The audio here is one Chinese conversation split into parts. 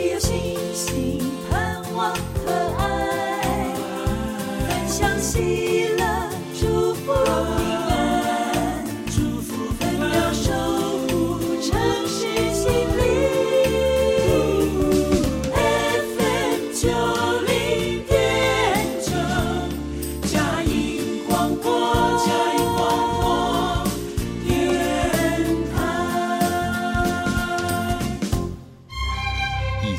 只有星星，盼望和爱，分享喜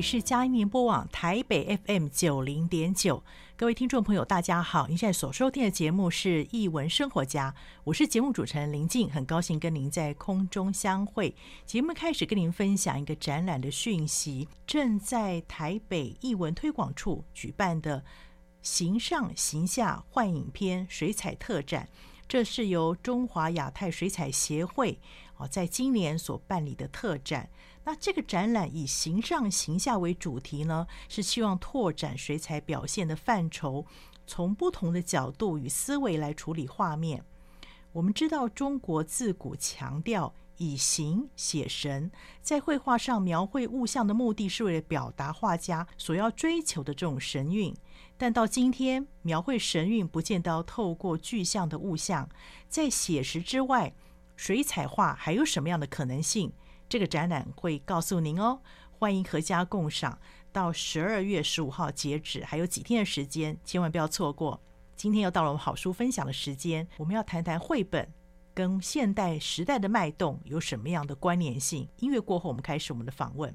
是佳音联播网台北 FM 九零点九，各位听众朋友，大家好！您现在所收听的节目是《艺文生活家》，我是节目主持人林静，很高兴跟您在空中相会。节目开始跟您分享一个展览的讯息，正在台北艺文推广处举办的“形上形下幻影片”水彩特展，这是由中华亚太水彩协会哦，在今年所办理的特展。那这个展览以形上形下为主题呢，是希望拓展水彩表现的范畴，从不同的角度与思维来处理画面。我们知道中国自古强调以形写神，在绘画上描绘物象的目的是为了表达画家所要追求的这种神韵。但到今天，描绘神韵不见得透过具象的物象，在写实之外，水彩画还有什么样的可能性？这个展览会告诉您哦，欢迎阖家共赏，到十二月十五号截止，还有几天的时间，千万不要错过。今天又到了我们好书分享的时间，我们要谈谈绘本跟现代时代的脉动有什么样的关联性。音乐过后，我们开始我们的访问。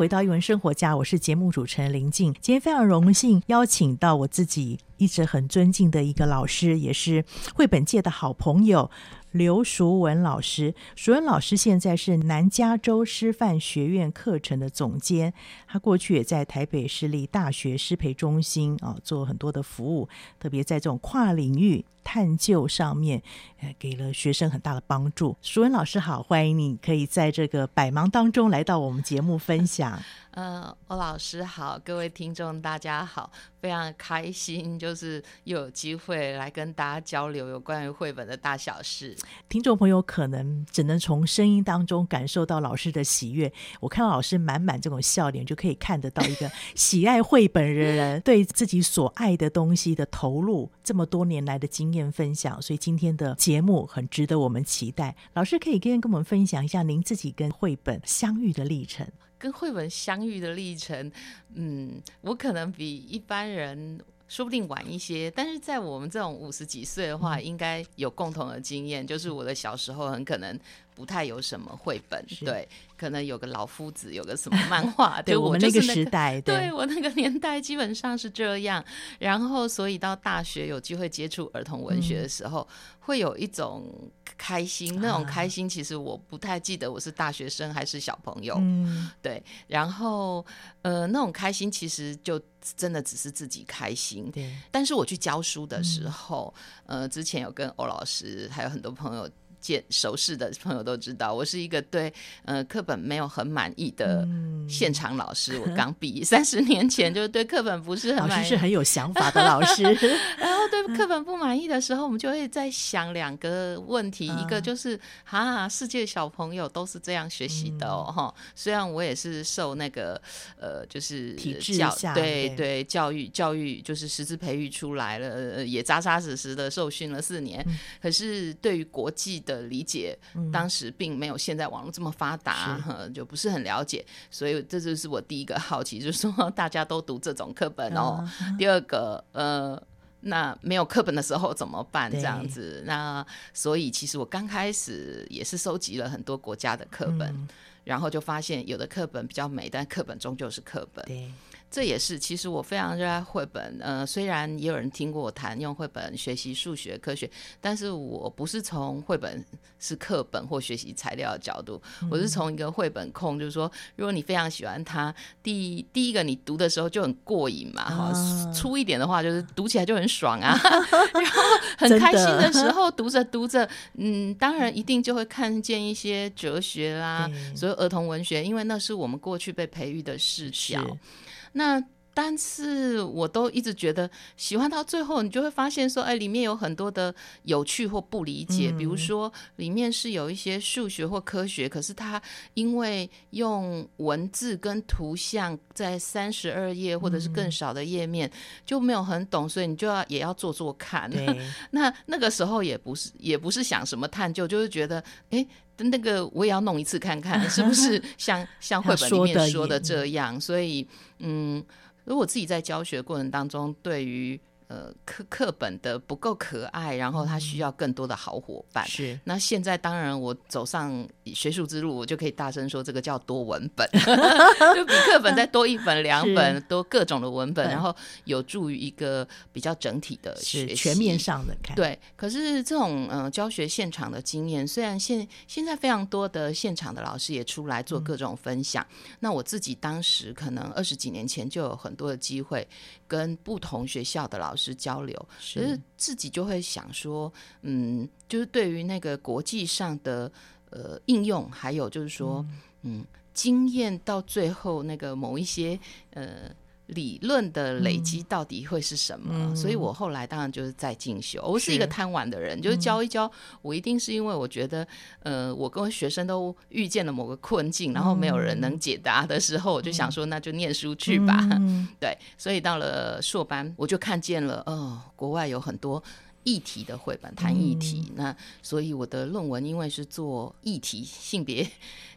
回到《一文生活家》，我是节目主持人林静。今天非常荣幸邀请到我自己一直很尊敬的一个老师，也是绘本界的好朋友。刘淑文老师，淑文老师现在是南加州师范学院课程的总监，他过去也在台北市立大学师培中心啊做很多的服务，特别在这种跨领域探究上面，呃，给了学生很大的帮助。淑文老师好，欢迎你可以在这个百忙当中来到我们节目分享。呃，欧老师好，各位听众大家好，非常开心，就是又有机会来跟大家交流有关于绘本的大小事。听众朋友可能只能从声音当中感受到老师的喜悦，我看到老师满满这种笑脸，就可以看得到一个喜爱绘本的人对自己所爱的东西的投入，这么多年来的经验分享，所以今天的节目很值得我们期待。老师可以跟跟我们分享一下您自己跟绘本相遇的历程。跟绘本相遇的历程，嗯，我可能比一般人说不定晚一些，但是在我们这种五十几岁的话，嗯、应该有共同的经验，就是我的小时候很可能不太有什么绘本，对。可能有个老夫子，有个什么漫画，对，我们那个时代，对，对我那个年代基本上是这样。然后，所以到大学有机会接触儿童文学的时候，嗯、会有一种开心。那种开心，其实我不太记得我是大学生还是小朋友。嗯，对。然后，呃，那种开心其实就真的只是自己开心。对。但是我去教书的时候，嗯、呃，之前有跟欧老师还有很多朋友。见熟识的朋友都知道，我是一个对呃课本没有很满意的现场老师。嗯、我 刚毕业三十年前，就是对课本不是很满意，老师是很有想法的 老师。然后对课本不满意的时候，我们就会在想两个问题，嗯、一个就是啊，世界小朋友都是这样学习的哦，哈、嗯。虽然我也是受那个呃，就是体制对对，教育教育就是师资培育出来了，也扎扎实实的受训了四年。嗯、可是对于国际的的理解，当时并没有现在网络这么发达，嗯、就不是很了解，所以这就是我第一个好奇，就是说大家都读这种课本哦。嗯、第二个，呃，那没有课本的时候怎么办？这样子，那所以其实我刚开始也是收集了很多国家的课本，嗯、然后就发现有的课本比较美，但课本终究是课本。对这也是，其实我非常热爱绘本。呃，虽然也有人听过我谈用绘本学习数学、科学，但是我不是从绘本是课本或学习材料的角度，嗯、我是从一个绘本控，就是说，如果你非常喜欢它，第第一个你读的时候就很过瘾嘛，哈、啊，粗一点的话就是读起来就很爽啊，然后很开心的时候读着读着，嗯，当然一定就会看见一些哲学啦，所有儿童文学，因为那是我们过去被培育的视角。那但是我都一直觉得喜欢到最后，你就会发现说，哎，里面有很多的有趣或不理解。嗯、比如说，里面是有一些数学或科学，可是它因为用文字跟图像在三十二页或者是更少的页面、嗯、就没有很懂，所以你就要也要做做看。对 那那个时候也不是也不是想什么探究，就是觉得，哎，那个我也要弄一次看看，是不是像像 绘本里面说的这样？所以，嗯。如果自己在教学过程当中，对于呃课课本的不够可爱，然后他需要更多的好伙伴。是，那现在当然我走上学术之路，我就可以大声说，这个叫多文本，就比课本再多一本两本，多各种的文本，然后有助于一个比较整体的学习，全面上的看。对，可是这种呃教学现场的经验，虽然现现在非常多的现场的老师也出来做各种分享，嗯、那我自己当时可能二十几年前就有很多的机会跟不同学校的老师。是交流，可是自己就会想说，嗯，就是对于那个国际上的呃应用，还有就是说，嗯，嗯，经验到最后那个某一些呃。理论的累积到底会是什么？嗯、所以我后来当然就是在进修。我是一个贪玩的人，是就是教一教，嗯、我一定是因为我觉得，呃，我跟学生都遇见了某个困境，然后没有人能解答的时候，嗯、我就想说，那就念书去吧。嗯、对，所以到了硕班，我就看见了，哦，国外有很多议题的绘本谈议题。嗯、那所以我的论文因为是做议题性别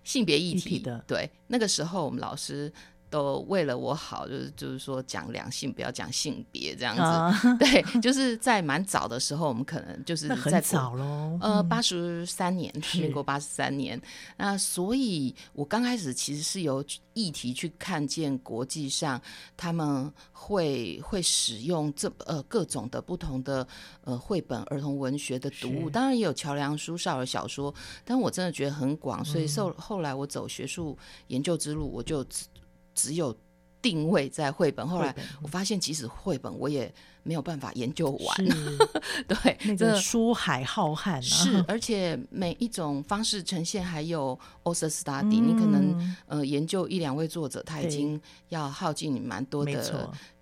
性别议题的，对，那个时候我们老师。都为了我好，就是就是说讲两性不要讲性别这样子。Uh. 对，就是在蛮早的时候，我们可能就是在很早喽。呃，八十三年，民国八十三年。那所以，我刚开始其实是由议题去看见国际上他们会会使用这呃各种的不同的呃绘本儿童文学的读物，当然也有桥梁书、少儿小说，但我真的觉得很广，所以受后来我走学术研究之路，我就只只有定位在绘本。后来我发现，即使绘本，我也没有办法研究完，对，那个书海浩瀚，是，而且每一种方式呈现还有 author study，你可能呃研究一两位作者，他已经要耗尽你蛮多的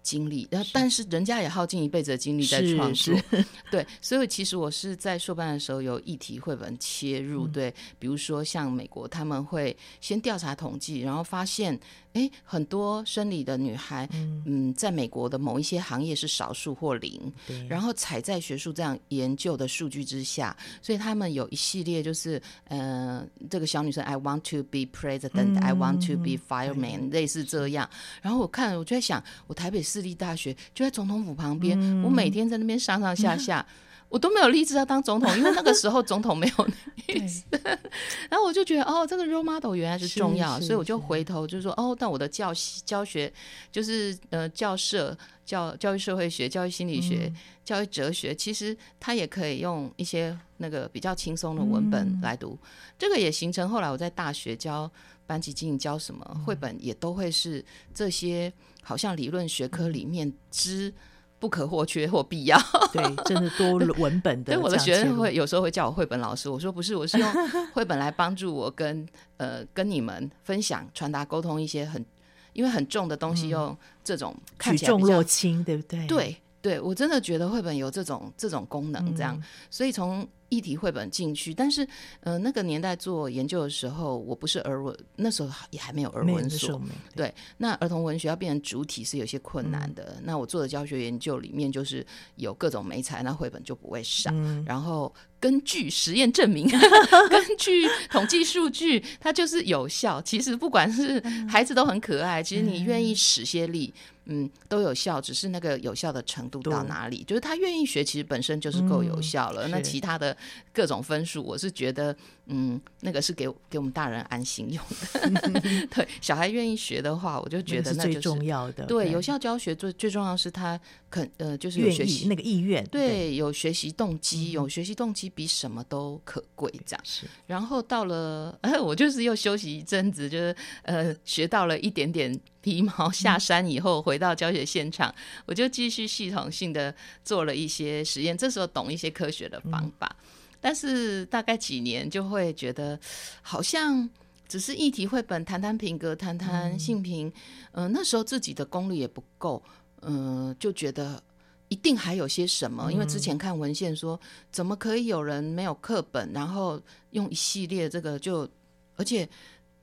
精力，然后但是人家也耗尽一辈子的精力在创作，对，所以其实我是在硕班的时候有议题绘本切入，对，比如说像美国他们会先调查统计，然后发现，哎，很多生理的女孩，嗯，在美国的某一些行业是少数。或零，然后踩在学术这样研究的数据之下，所以他们有一系列就是，呃，这个小女生 I want to be president,、嗯、I want to be fireman，、嗯、类似这样。然后我看，我就在想，我台北市立大学就在总统府旁边，嗯、我每天在那边上上下下。嗯我都没有立志要当总统，因为那个时候总统没有。然后我就觉得，哦，这个 role model 原来是重要，所以我就回头就说，哦，但我的教教学就是呃教社教教育社会学、教育心理学、嗯、教育哲学，其实它也可以用一些那个比较轻松的文本来读。嗯、这个也形成后来我在大学教班级经营教什么绘本，也都会是这些好像理论学科里面之。不可或缺或必要，对，真的多文本的。对，我的学生会有时候会叫我绘本老师，我说不是，我是用 绘本来帮助我跟呃跟你们分享、传达、沟通一些很因为很重的东西，用这种看重若轻，对不对？对，对我真的觉得绘本有这种这种功能，这样，嗯、所以从。议题绘本进去，但是，呃，那个年代做研究的时候，我不是儿文，那时候也还没有儿文所，对，对，那儿童文学要变成主体是有些困难的。嗯、那我做的教学研究里面，就是有各种美材，那绘本就不会少。嗯、然后根据实验证明，根据统计数据，它就是有效。其实不管是孩子都很可爱，其实你愿意使些力。嗯，都有效，只是那个有效的程度到哪里？就是他愿意学，其实本身就是够有效了。嗯、那其他的各种分数，我是觉得，嗯，那个是给给我们大人安心用的。对，小孩愿意学的话，我就觉得那、就是、是最重要的。对，对有效教学最最重要是他肯呃，就是有学习那个意愿，对，对有学习动机，有学习动机比什么都可贵。这样是。然后到了，呃，我就是又休息一阵子，就是呃，学到了一点点。皮毛下山以后，回到教学现场，嗯、我就继续系统性的做了一些实验。这时候懂一些科学的方法，嗯、但是大概几年就会觉得，好像只是议题绘本，谈谈品格，谈谈性平。嗯、呃，那时候自己的功力也不够，嗯、呃，就觉得一定还有些什么。因为之前看文献说，怎么可以有人没有课本，然后用一系列这个就，而且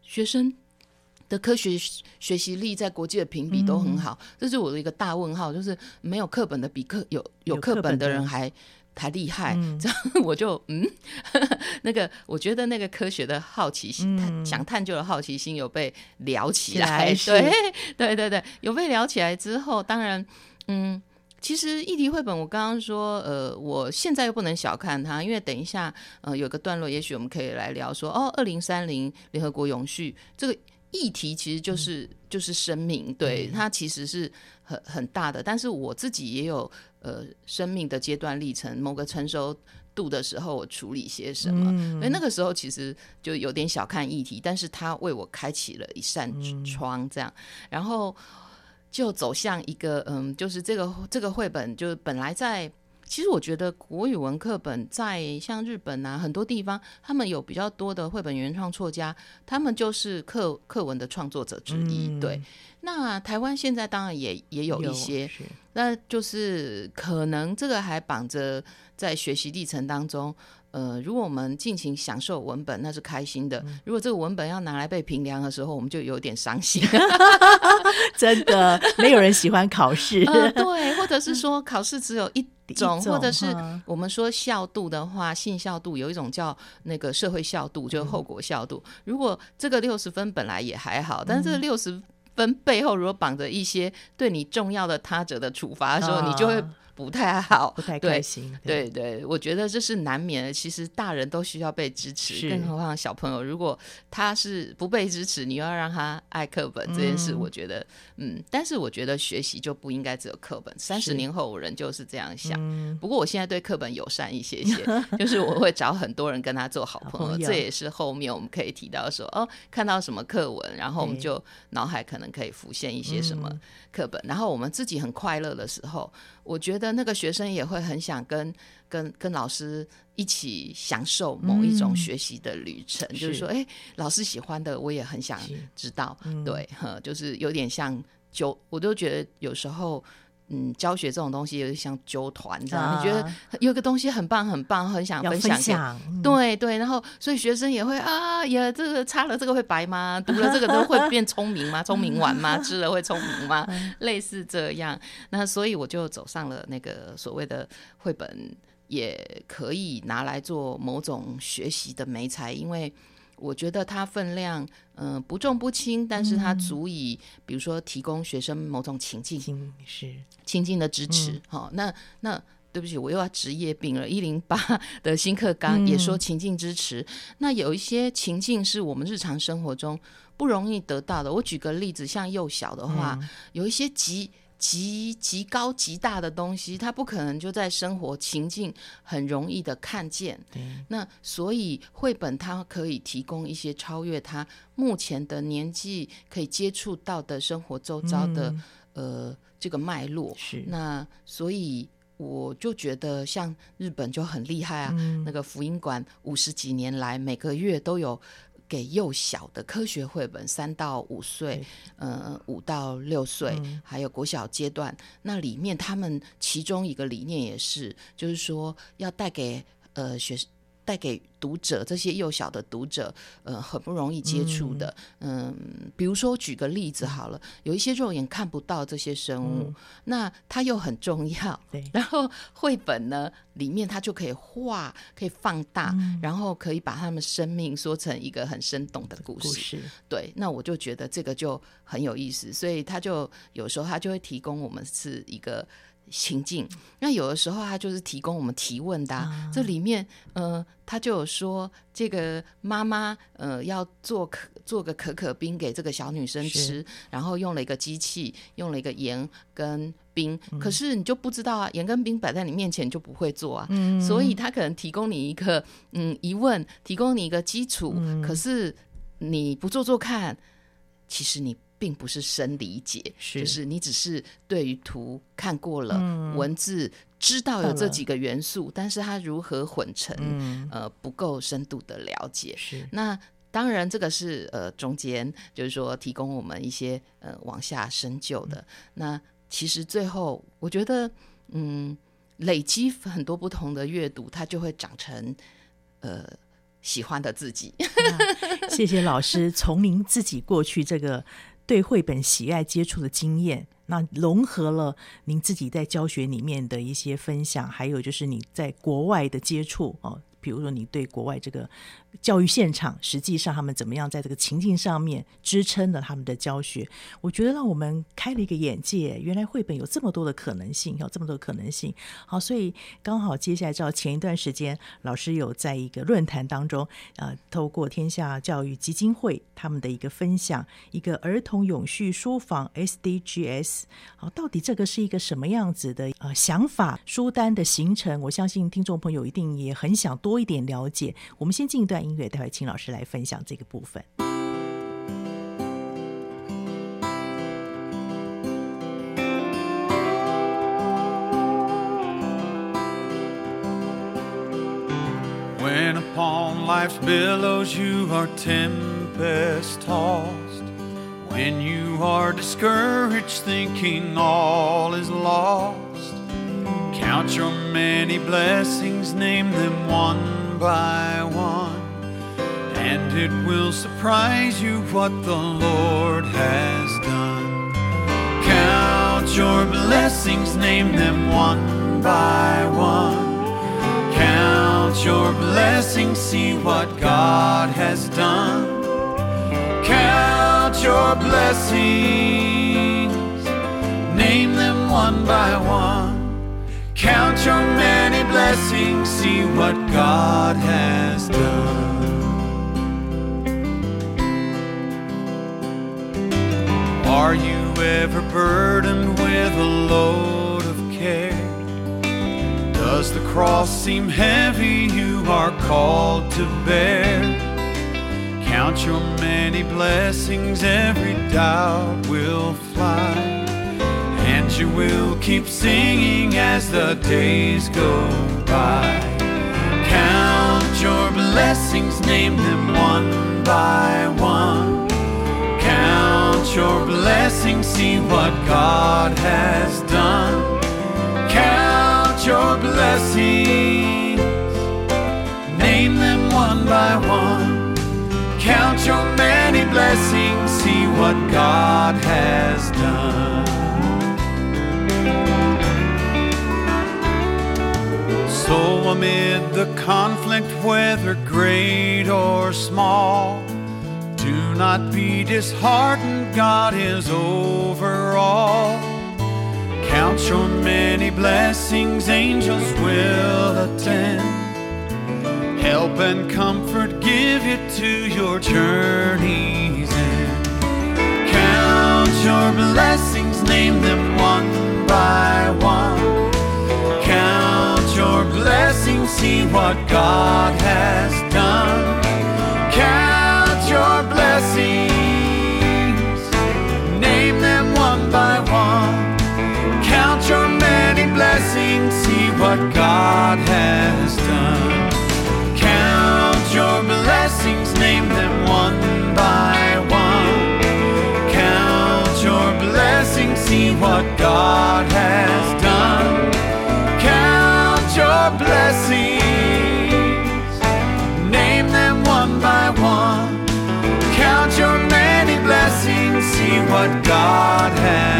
学生。的科学学习力在国际的评比都很好，嗯、这是我的一个大问号，就是没有课本的比课有有课本的人还还厉害，嗯、这样我就嗯，那个我觉得那个科学的好奇心，嗯、想探究的好奇心有被聊起来，起来对 对对对，有被聊起来之后，当然嗯，其实议题绘本我刚刚说，呃，我现在又不能小看它，因为等一下呃有个段落，也许我们可以来聊说哦，二零三零联合国永续这个。议题其实就是、嗯、就是生命，对、嗯、它其实是很很大的。但是我自己也有呃生命的阶段历程，某个成熟度的时候，我处理些什么。嗯、所以那个时候其实就有点小看议题，但是它为我开启了一扇窗，这样，嗯、然后就走向一个嗯，就是这个这个绘本，就是本来在。其实我觉得国语文课本在像日本啊很多地方，他们有比较多的绘本原创作家，他们就是课课文的创作者之一。嗯、对，那台湾现在当然也也有一些，那就是可能这个还绑着在学习历程当中。呃，如果我们尽情享受文本，那是开心的；如果这个文本要拿来被评量的时候，我们就有点伤心。真的，没有人喜欢考试。呃，对，或者是说考试只有一种，或者是我们说效度的话，信效度有一种叫那个社会效度，就是后果效度。嗯、如果这个六十分本来也还好，但是这个六十分背后如果绑着一些对你重要的他者的处罚的时候，啊、你就会。不太好，不太开心。对对，对，我觉得这是难免的。其实大人都需要被支持，更何况小朋友。如果他是不被支持，你要让他爱课本这件事，我觉得，嗯，嗯，但是我觉得学习就不应该只有课本。三十年后，我仍旧是这样想。不过我现在对课本友善一些些，就是我会找很多人跟他做好朋友。朋友这也是后面我们可以提到说，哦，看到什么课文，然后我们就脑海可能可以浮现一些什么课本，然后我们自己很快乐的时候。我觉得那个学生也会很想跟跟跟老师一起享受某一种学习的旅程，嗯、就是说，哎，老师喜欢的我也很想知道，嗯、对，呵，就是有点像就我都觉得有时候。嗯，教学这种东西有点像纠团，你知道吗？Uh, 你觉得有个东西很棒很棒，很想分享，分享嗯、对对，然后所以学生也会啊，呀，这个擦了这个会白吗？读了这个都会变聪明吗？聪明丸吗？吃了会聪明吗？类似这样，那所以我就走上了那个所谓的绘本，也可以拿来做某种学习的媒材，因为。我觉得它分量，嗯、呃，不重不轻，但是它足以，嗯、比如说提供学生某种情境，是情境的支持。好、嗯哦，那那对不起，我又要职业病了。一零八 的新课纲也说情境支持，嗯、那有一些情境是我们日常生活中不容易得到的。我举个例子，像幼小的话，嗯、有一些极。极极高极大的东西，他不可能就在生活情境很容易的看见。对那所以绘本它可以提供一些超越他目前的年纪可以接触到的生活周遭的、嗯、呃这个脉络。是那所以我就觉得像日本就很厉害啊，嗯、那个福音馆五十几年来每个月都有。给幼小的科学绘本，三到五岁，对呃，五到六岁，嗯、还有国小阶段，那里面他们其中一个理念也是，就是说要带给呃学生。带给读者这些幼小的读者，呃，很不容易接触的，嗯，嗯，比如说举个例子好了，有一些肉眼看不到这些生物，嗯、那它又很重要，对。然后绘本呢，里面它就可以画，可以放大，嗯、然后可以把他们生命说成一个很生动的故事，故事对。那我就觉得这个就很有意思，所以他就有时候他就会提供我们是一个。情境，那有的时候他就是提供我们提问的、啊。嗯、这里面，呃，他就有说，这个妈妈，呃，要做可做个可可冰给这个小女生吃，然后用了一个机器，用了一个盐跟冰，嗯、可是你就不知道啊，盐跟冰摆在你面前就不会做啊，嗯、所以他可能提供你一个嗯疑问，提供你一个基础，嗯、可是你不做做看，其实你。并不是深理解，是就是你只是对于图看过了，嗯、文字知道有这几个元素，但是它如何混成，嗯、呃，不够深度的了解。是那当然，这个是呃中间就是说提供我们一些呃往下深究的。嗯、那其实最后我觉得，嗯，累积很多不同的阅读，它就会长成呃喜欢的自己。谢谢老师，从您自己过去这个。对绘本喜爱接触的经验，那融合了您自己在教学里面的一些分享，还有就是你在国外的接触哦。比如说，你对国外这个教育现场，实际上他们怎么样在这个情境上面支撑了他们的教学？我觉得让我们开了一个眼界，原来绘本有这么多的可能性，有这么多可能性。好，所以刚好接下来知道前一段时间老师有在一个论坛当中，呃，透过天下教育基金会他们的一个分享，一个儿童永续书房 SDGs。好，到底这个是一个什么样子的呃想法？书单的形成，我相信听众朋友一定也很想多一点了解，我们先进一段音乐，待会请老师来分享这个部分。When upon life's billows you are tempest tossed, when you are discouraged thinking all is lost. Count your many blessings, name them one by one, and it will surprise you what the Lord has done. Count your blessings, name them one by one. Count your blessings, see what God has done. Count your blessings, name them one by one. Count your many blessings, see what God has done. Are you ever burdened with a load of care? Does the cross seem heavy you are called to bear? Count your many blessings, every doubt will fly. And you will keep singing as the days go by. Count your blessings, name them one by one. Count your blessings, see what God has done. Count your blessings, name them one by one. Count your many blessings, see what God has done. So, amid the conflict, whether great or small, not be disheartened, God is over all. Count your many blessings, angels will attend. Help and comfort give you to your journey's end. Count your blessings, name them one by one. Count your blessings, see what God has done. Blessings, name them one by one. Count your many blessings, see what God has done. Count your blessings, name them one by one. Count your blessings, see what God has done. What God has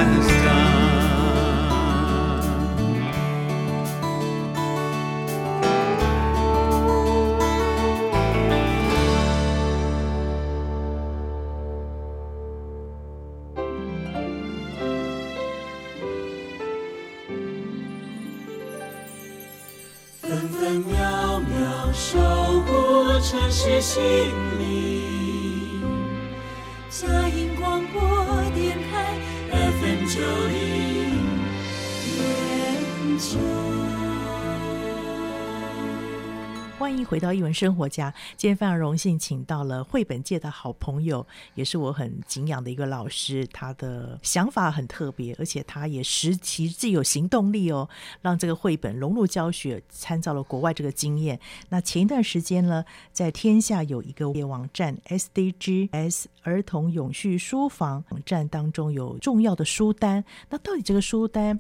回到一文生活家。今天非常荣幸，请到了绘本界的好朋友，也是我很敬仰的一个老师。他的想法很特别，而且他也实其自有行动力哦，让这个绘本融入教学，参照了国外这个经验。那前一段时间呢，在天下有一个网站 SDGs 儿童永续书房网站当中有重要的书单。那到底这个书单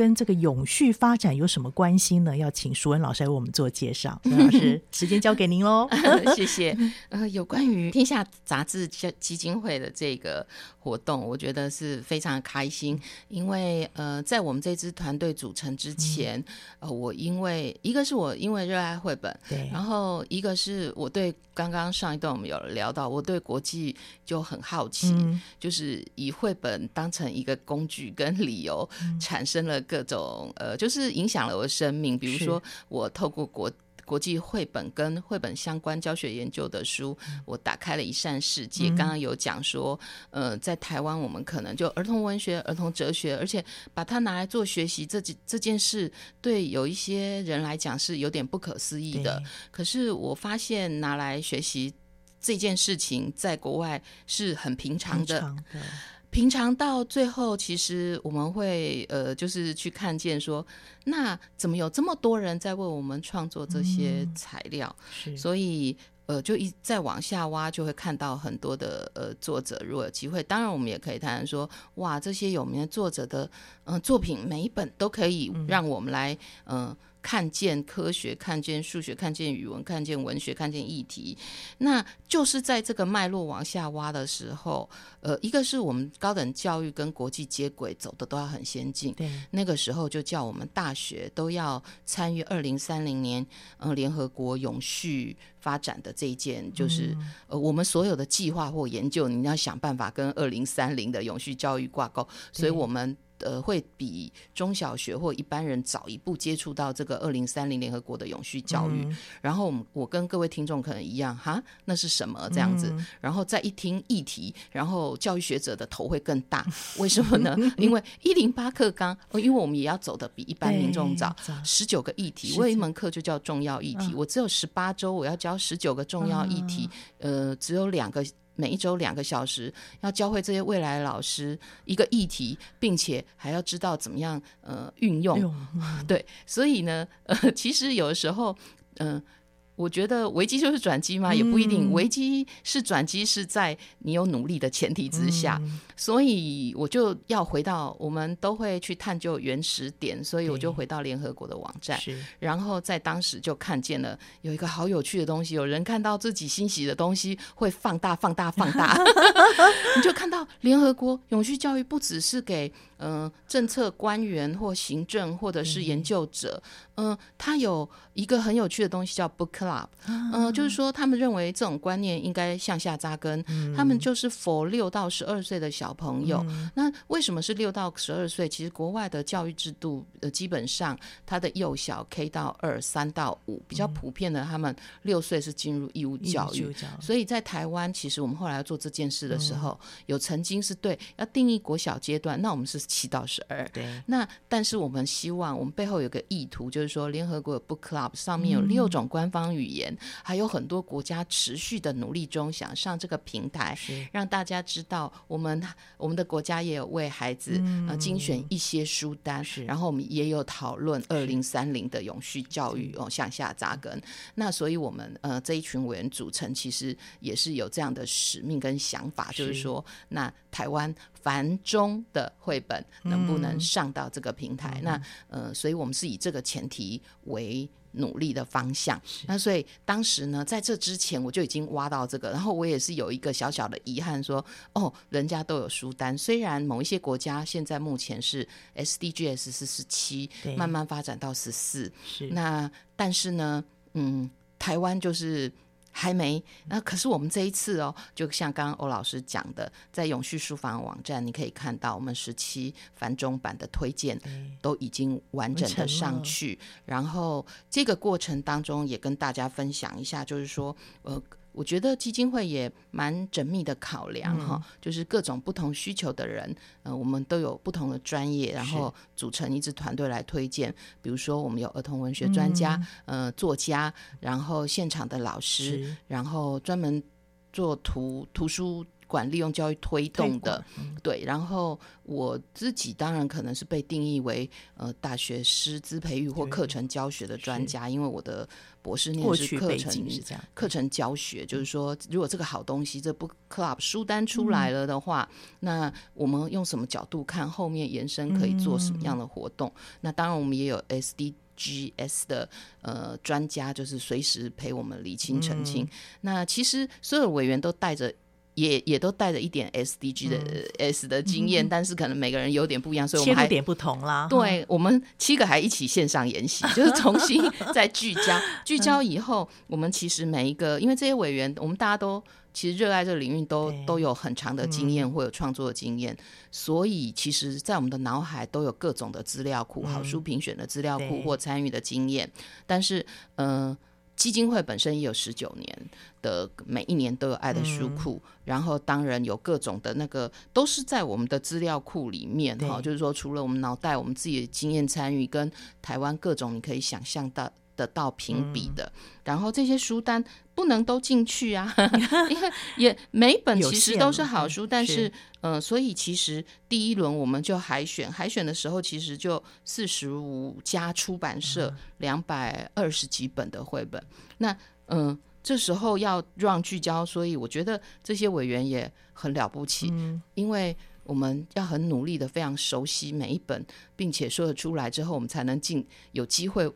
跟这个永续发展有什么关系呢？要请舒文老师来为我们做介绍。舒文老师，时间交给您喽。谢谢。呃，有关于天下杂志基金会的这个活动，我觉得是非常开心，因为呃，在我们这支团队组成之前，嗯、呃，我因为一个是我因为热爱绘本，对，然后一个是我对刚刚上一段我们有聊到，我对国际就很好奇，嗯、就是以绘本当成一个工具跟理由，产生了各种呃，就是影响了我的生命，比如说我透过国。国际绘本跟绘本相关教学研究的书，我打开了一扇世界。刚刚有讲说，呃，在台湾我们可能就儿童文学、儿童哲学，而且把它拿来做学习，这件这件事对有一些人来讲是有点不可思议的。可是我发现拿来学习这件事情，在国外是很平常的。平常到最后，其实我们会呃，就是去看见说，那怎么有这么多人在为我们创作这些材料？嗯、所以呃，就一再往下挖，就会看到很多的呃作者。如果有机会，当然我们也可以谈谈说，哇，这些有名的作者的嗯、呃、作品，每一本都可以让我们来嗯。呃看见科学，看见数学，看见语文，看见文学，看见议题。那就是在这个脉络往下挖的时候，呃，一个是我们高等教育跟国际接轨走的都要很先进。对，那个时候就叫我们大学都要参与二零三零年，呃，联合国永续发展的这一件，就是、嗯、呃，我们所有的计划或研究，你要想办法跟二零三零的永续教育挂钩，所以我们。呃，会比中小学或一般人早一步接触到这个二零三零联合国的永续教育。嗯、然后我跟各位听众可能一样，哈，那是什么这样子？嗯、然后再一听议题，然后教育学者的头会更大。为什么呢？因为 一零八课纲，因为我们也要走的比一般民众早，十九个议题，我有一门课就叫重要议题。嗯、我只有十八周，我要教十九个重要议题。嗯、呃，只有两个。每一周两个小时，要教会这些未来的老师一个议题，并且还要知道怎么样呃运用。嗯、对，所以呢，呃，其实有的时候，嗯、呃。我觉得危机就是转机吗？也不一定。危机是转机，是在你有努力的前提之下。嗯、所以我就要回到，我们都会去探究原始点，所以我就回到联合国的网站，然后在当时就看见了有一个好有趣的东西。有人看到自己欣喜的东西会放大、放大、放大，你就看到联合国永续教育不只是给嗯、呃、政策官员或行政或者是研究者，嗯、呃，它有一个很有趣的东西叫 Book 嗯、就是说，他们认为这种观念应该向下扎根。他们就是 for 六到十二岁的小朋友。那为什么是六到十二岁？其实国外的教育制度，呃，基本上他的幼小 K 到二、三到五比较普遍的，他们六岁是进入义务教育。所以在台湾，其实我们后来要做这件事的时候，有曾经是对要定义国小阶段，那我们是七到十二。对。那但是我们希望，我们背后有个意图，就是说，联合国 Book Club 上面有六种官方语。语言还有很多国家持续的努力中，想上这个平台，让大家知道我们我们的国家也有为孩子、嗯、呃精选一些书单，然后我们也有讨论二零三零的永续教育哦向下扎根。那所以我们呃这一群委员组成，其实也是有这样的使命跟想法，是。就是说，那台湾繁中的绘本能不能上到这个平台？嗯、那呃，所以我们是以这个前提为。努力的方向，那所以当时呢，在这之前我就已经挖到这个，然后我也是有一个小小的遗憾，说哦，人家都有书单，虽然某一些国家现在目前是 SDGs 是十七，慢慢发展到十四，那但是呢，嗯，台湾就是。还没，那可是我们这一次哦，就像刚刚欧老师讲的，在永续书房网站，你可以看到我们十七繁中版的推荐都已经完整的上去，然后这个过程当中也跟大家分享一下，就是说，呃。我觉得基金会也蛮缜密的考量哈，嗯、就是各种不同需求的人，呃，我们都有不同的专业，然后组成一支团队来推荐。比如说，我们有儿童文学专家，嗯、呃，作家，然后现场的老师，然后专门做图图书馆利用教育推动的，嗯、对。然后我自己当然可能是被定义为呃大学师资培育或课程教学的专家，因为我的。博士念是课程是这样，课程教学就是说，如果这个好东西，这 book club 书单出来了的话，嗯、那我们用什么角度看后面延伸可以做什么样的活动？嗯、那当然，我们也有 SDGs 的呃专家，就是随时陪我们理清澄清。嗯、那其实所有委员都带着。也也都带着一点 SDG 的 S 的经验，嗯、但是可能每个人有点不一样，所以我们还点不同啦。对，我们七个还一起线上研习，就是重新再聚焦。聚焦以后，我们其实每一个，因为这些委员，我们大家都其实热爱这个领域都，都都有很长的经验或有创作的经验，嗯、所以其实，在我们的脑海都有各种的资料库，嗯、好书评选的资料库或参与的经验。对但是，嗯、呃。基金会本身也有十九年的，每一年都有爱的书库，嗯、然后当然有各种的那个，都是在我们的资料库里面哈对。就是说，除了我们脑袋，我们自己的经验参与，跟台湾各种你可以想象到得到评比的，嗯、然后这些书单不能都进去啊，因为也每本其实都是好书，但是。嗯、呃，所以其实第一轮我们就海选，海选的时候其实就四十五家出版社，两百二十几本的绘本。那嗯、呃，这时候要让聚焦，所以我觉得这些委员也很了不起，嗯、因为我们要很努力的，非常熟悉每一本，并且说得出来之后，我们才能进有机会。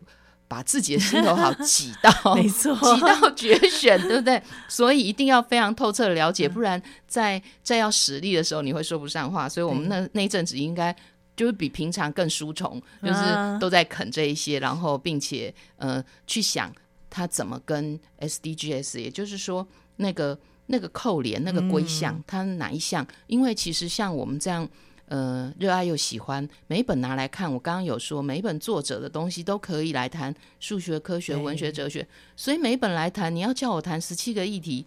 把自己的心头好挤到，没错，挤到决选，对不对？所以一定要非常透彻的了解，不然在在要实力的时候，你会说不上话。所以我们那那一阵子应该就是比平常更书虫，就是都在啃这一些，然后并且呃去想他怎么跟 SDGs，也就是说那个那个扣连那个归项，它哪一项？因为其实像我们这样。呃，热爱又喜欢，每一本拿来看。我刚刚有说，每一本作者的东西都可以来谈数学、科学、文学、哲学，所以每一本来谈。你要叫我谈十七个议题，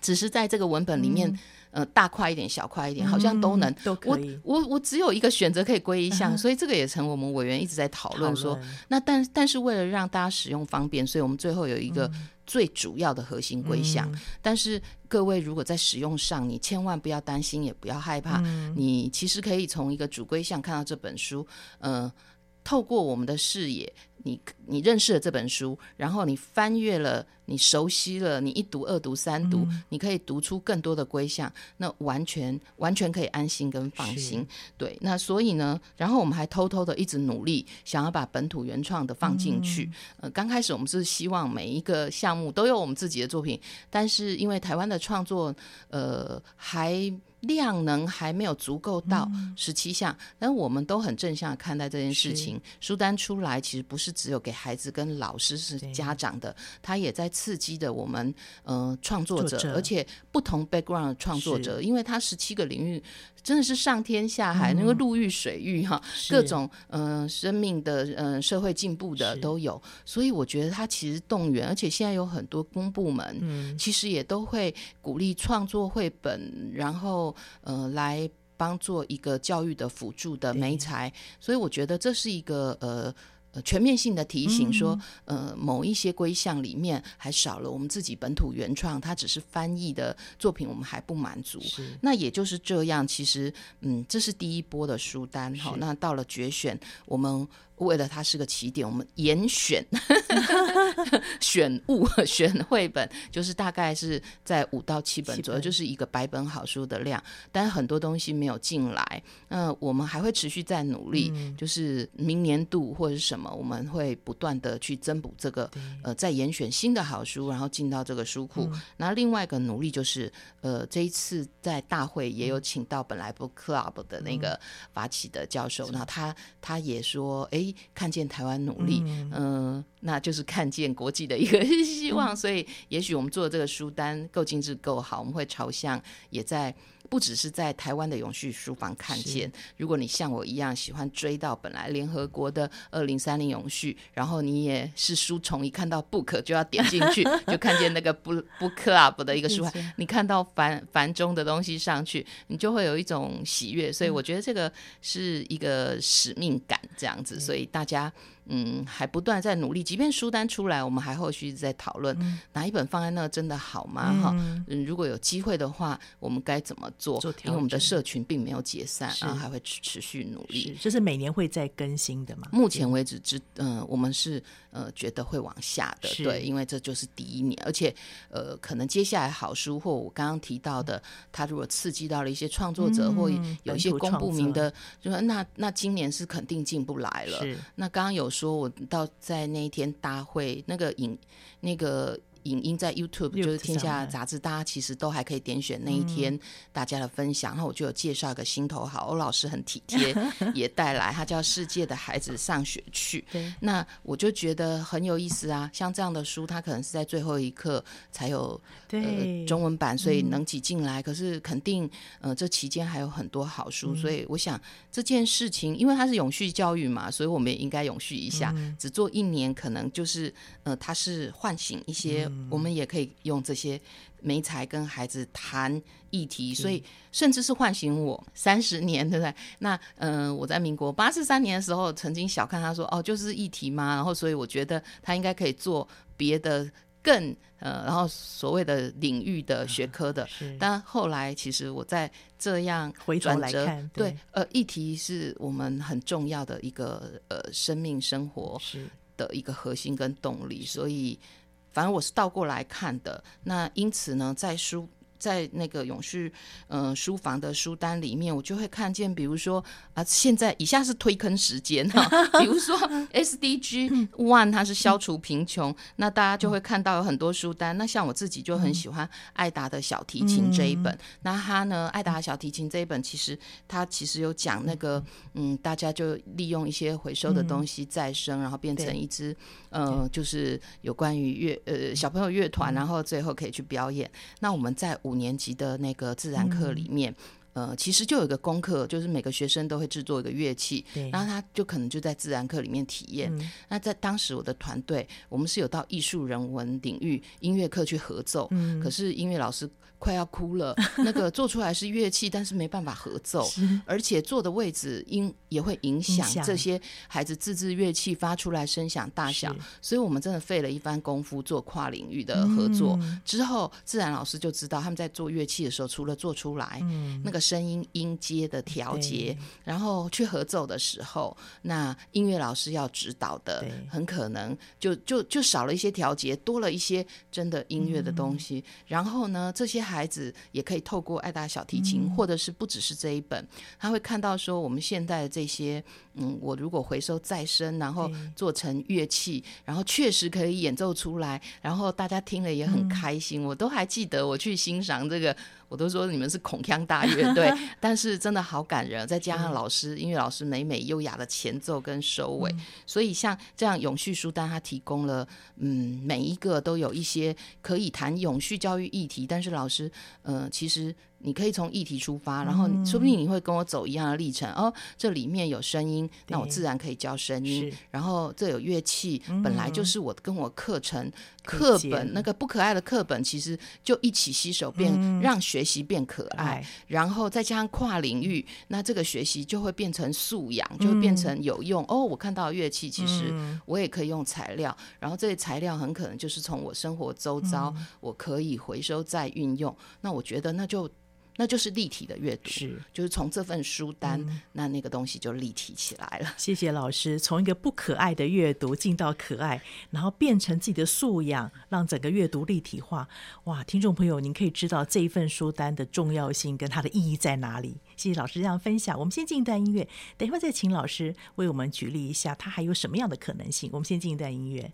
只是在这个文本里面，嗯、呃，大块一点、小块一点，好像都能。嗯、都可以。我我我只有一个选择可以归一项，嗯、所以这个也成我们委员一直在讨论说，那但但是为了让大家使用方便，所以我们最后有一个。嗯最主要的核心归项，嗯、但是各位如果在使用上，你千万不要担心，也不要害怕。嗯、你其实可以从一个主归项看到这本书，呃，透过我们的视野。你你认识了这本书，然后你翻阅了，你熟悉了，你一读、二读、三读，嗯、你可以读出更多的归项，那完全完全可以安心跟放心。对，那所以呢，然后我们还偷偷的一直努力，想要把本土原创的放进去。嗯、呃，刚开始我们是希望每一个项目都有我们自己的作品，但是因为台湾的创作，呃，还。量能还没有足够到十七项，嗯、但我们都很正向看待这件事情。书单出来，其实不是只有给孩子跟老师是家长的，他也在刺激的我们呃创作者，者。而且不同 background 的创作者，因为他十七个领域真的是上天下海，嗯、那个陆域水域哈，各种呃生命的呃社会进步的都有，所以我觉得他其实动员，而且现在有很多公部门，嗯、其实也都会鼓励创作绘本，然后。呃，来帮做一个教育的辅助的媒材，所以我觉得这是一个呃呃全面性的提醒说，嗯、呃某一些归项里面还少了我们自己本土原创，它只是翻译的作品，我们还不满足。那也就是这样，其实嗯，这是第一波的书单，好是，那到了决选，我们。为了它是个起点，我们严选 选物选绘本，就是大概是在五到七本左右，就是一个百本好书的量。但很多东西没有进来，那我们还会持续在努力，嗯、就是明年度或者是什么，我们会不断的去增补这个呃，再严选新的好书，然后进到这个书库。那、嗯、另外一个努力就是，呃，这一次在大会也有请到本来 Book Club 的那个法起的教授，那、嗯、他他也说，哎。看见台湾努力，嗯、呃，那就是看见国际的一个 希望。嗯、所以，也许我们做的这个书单够精致、够好，我们会朝向也在。不只是在台湾的永续书房看见，如果你像我一样喜欢追到本来联合国的二零三零永续，然后你也是书虫，一看到 book 就要点进去，就看见那个 book book club 的一个书，是你看到繁繁中的东西上去，你就会有一种喜悦，所以我觉得这个是一个使命感这样子，嗯、所以大家。嗯，还不断在努力。即便书单出来，我们还后续在讨论、嗯、哪一本放在那真的好吗？哈、嗯，如果有机会的话，我们该怎么做？做因为我们的社群并没有解散，是然后还会持持续努力。这是每年会再更新的嘛？目前为止，只嗯、呃，我们是呃觉得会往下的，对，因为这就是第一年，而且呃，可能接下来好书或我刚刚提到的，他如果刺激到了一些创作者，嗯、或有一些公布名的，就说那那今年是肯定进不来了。那刚刚有。说我到在那一天大会那个影那个。影音在 YouTube 就是天下杂志，大家其实都还可以点选那一天大家的分享。然后我就有介绍一个心头好，欧老师很体贴，也带来他叫《世界的孩子上学去》。那我就觉得很有意思啊。像这样的书，它可能是在最后一刻才有呃中文版，所以能挤进来。可是肯定呃这期间还有很多好书，所以我想这件事情，因为它是永续教育嘛，所以我们也应该永续一下。只做一年，可能就是呃它是唤醒一些。我们也可以用这些媒材跟孩子谈议题，所以甚至是唤醒我三十年，对不对？那嗯、呃，我在民国八十三年的时候，曾经小看他说，哦，就是议题嘛。然后，所以我觉得他应该可以做别的更呃，然后所谓的领域的学科的。嗯、但后来，其实我在这样回头来看，对，对，呃，议题是我们很重要的一个呃生命生活是的一个核心跟动力，所以。反正我是倒过来看的，那因此呢，在书在那个永续嗯、呃、书房的书单里面，我就会看见，比如说啊，现在以下是推坑时间哈，比如说 SDG One 它是消除贫穷，那大家就会看到有很多书单。那像我自己就很喜欢艾达的小提琴这一本，那他呢，艾达小提琴这一本其实他其实有讲那个嗯，大家就利用一些回收的东西再生，然后变成一支呃，就是有关于乐呃小朋友乐团，然后最后可以去表演。那我们在五年级的那个自然课里面，嗯、呃，其实就有一个功课，就是每个学生都会制作一个乐器，然后他就可能就在自然课里面体验。嗯、那在当时我的团队，我们是有到艺术人文领域音乐课去合奏，嗯、可是音乐老师。快要哭了，那个做出来是乐器，但是没办法合奏，而且坐的位置音也会影响这些孩子自制乐器发出来声响大小，所以我们真的费了一番功夫做跨领域的合作。嗯、之后，自然老师就知道他们在做乐器的时候，除了做出来、嗯、那个声音音阶的调节，然后去合奏的时候，那音乐老师要指导的，很可能就就就少了一些调节，多了一些真的音乐的东西。嗯、然后呢，这些孩孩子也可以透过爱达小提琴，或者是不只是这一本，他会看到说我们现在的这些，嗯，我如果回收再生，然后做成乐器，然后确实可以演奏出来，然后大家听了也很开心。我都还记得我去欣赏这个。我都说你们是孔腔大乐队，但是真的好感人。再加上老师音乐老师美美优雅的前奏跟收尾，所以像这样永续书单，它提供了嗯，每一个都有一些可以谈永续教育议题，但是老师呃其实。你可以从议题出发，然后说不定你会跟我走一样的历程。嗯、哦，这里面有声音，那我自然可以教声音。然后这有乐器，嗯、本来就是我跟我课程课本那个不可爱的课本，其实就一起携手变，嗯、让学习变可爱。嗯、然后再加上跨领域，那这个学习就会变成素养，就会变成有用。嗯、哦，我看到乐器，其实我也可以用材料。然后这些材料很可能就是从我生活周遭，我可以回收再运用。那我觉得那就。那就是立体的阅读，是就是从这份书单，嗯、那那个东西就立体起来了。谢谢老师，从一个不可爱的阅读进到可爱，然后变成自己的素养，让整个阅读立体化。哇，听众朋友，您可以知道这一份书单的重要性跟它的意义在哪里。谢谢老师这样分享。我们先进一段音乐，等一会儿再请老师为我们举例一下，它还有什么样的可能性。我们先进一段音乐。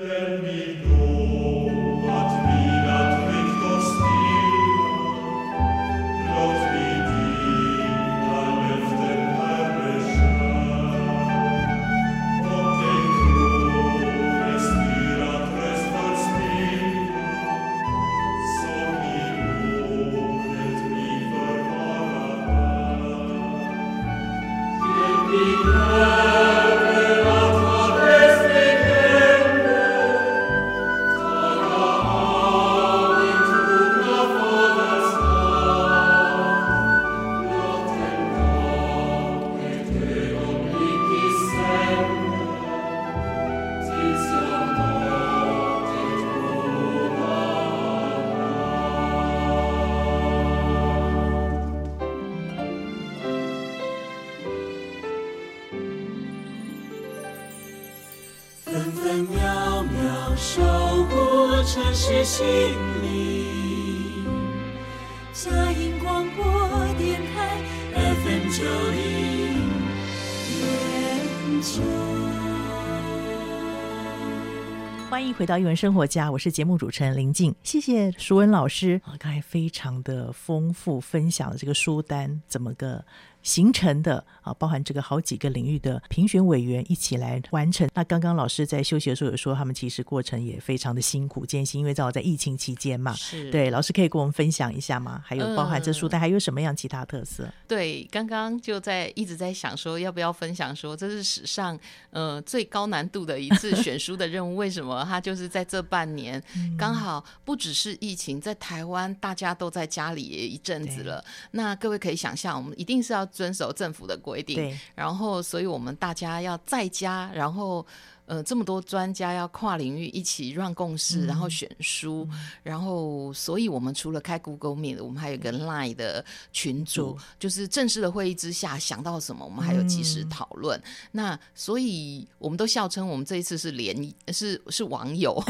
Denn mit 回到一文生活家，我是节目主持人林静，谢谢舒文老师啊，刚才非常的丰富分享了这个书单怎么个。形成的啊，包含这个好几个领域的评选委员一起来完成。那刚刚老师在休息的时候有说，他们其实过程也非常的辛苦艰辛，因为正好在疫情期间嘛。是，对，老师可以跟我们分享一下吗？还有包含这书单还有什么样其他特色？呃、对，刚刚就在一直在想说，要不要分享说，这是史上呃最高难度的一次选书的任务。为什么？他就是在这半年，刚好不只是疫情，在台湾大家都在家里也一阵子了。那各位可以想象，我们一定是要。遵守政府的规定，对，然后，所以我们大家要在家，然后。呃，这么多专家要跨领域一起让共识，嗯、然后选书，嗯、然后，所以我们除了开 Google Meet，我们还有一个 Line 的群组，嗯、就是正式的会议之下想到什么，我们还有及时讨论。嗯、那所以我们都笑称我们这一次是联是是网友，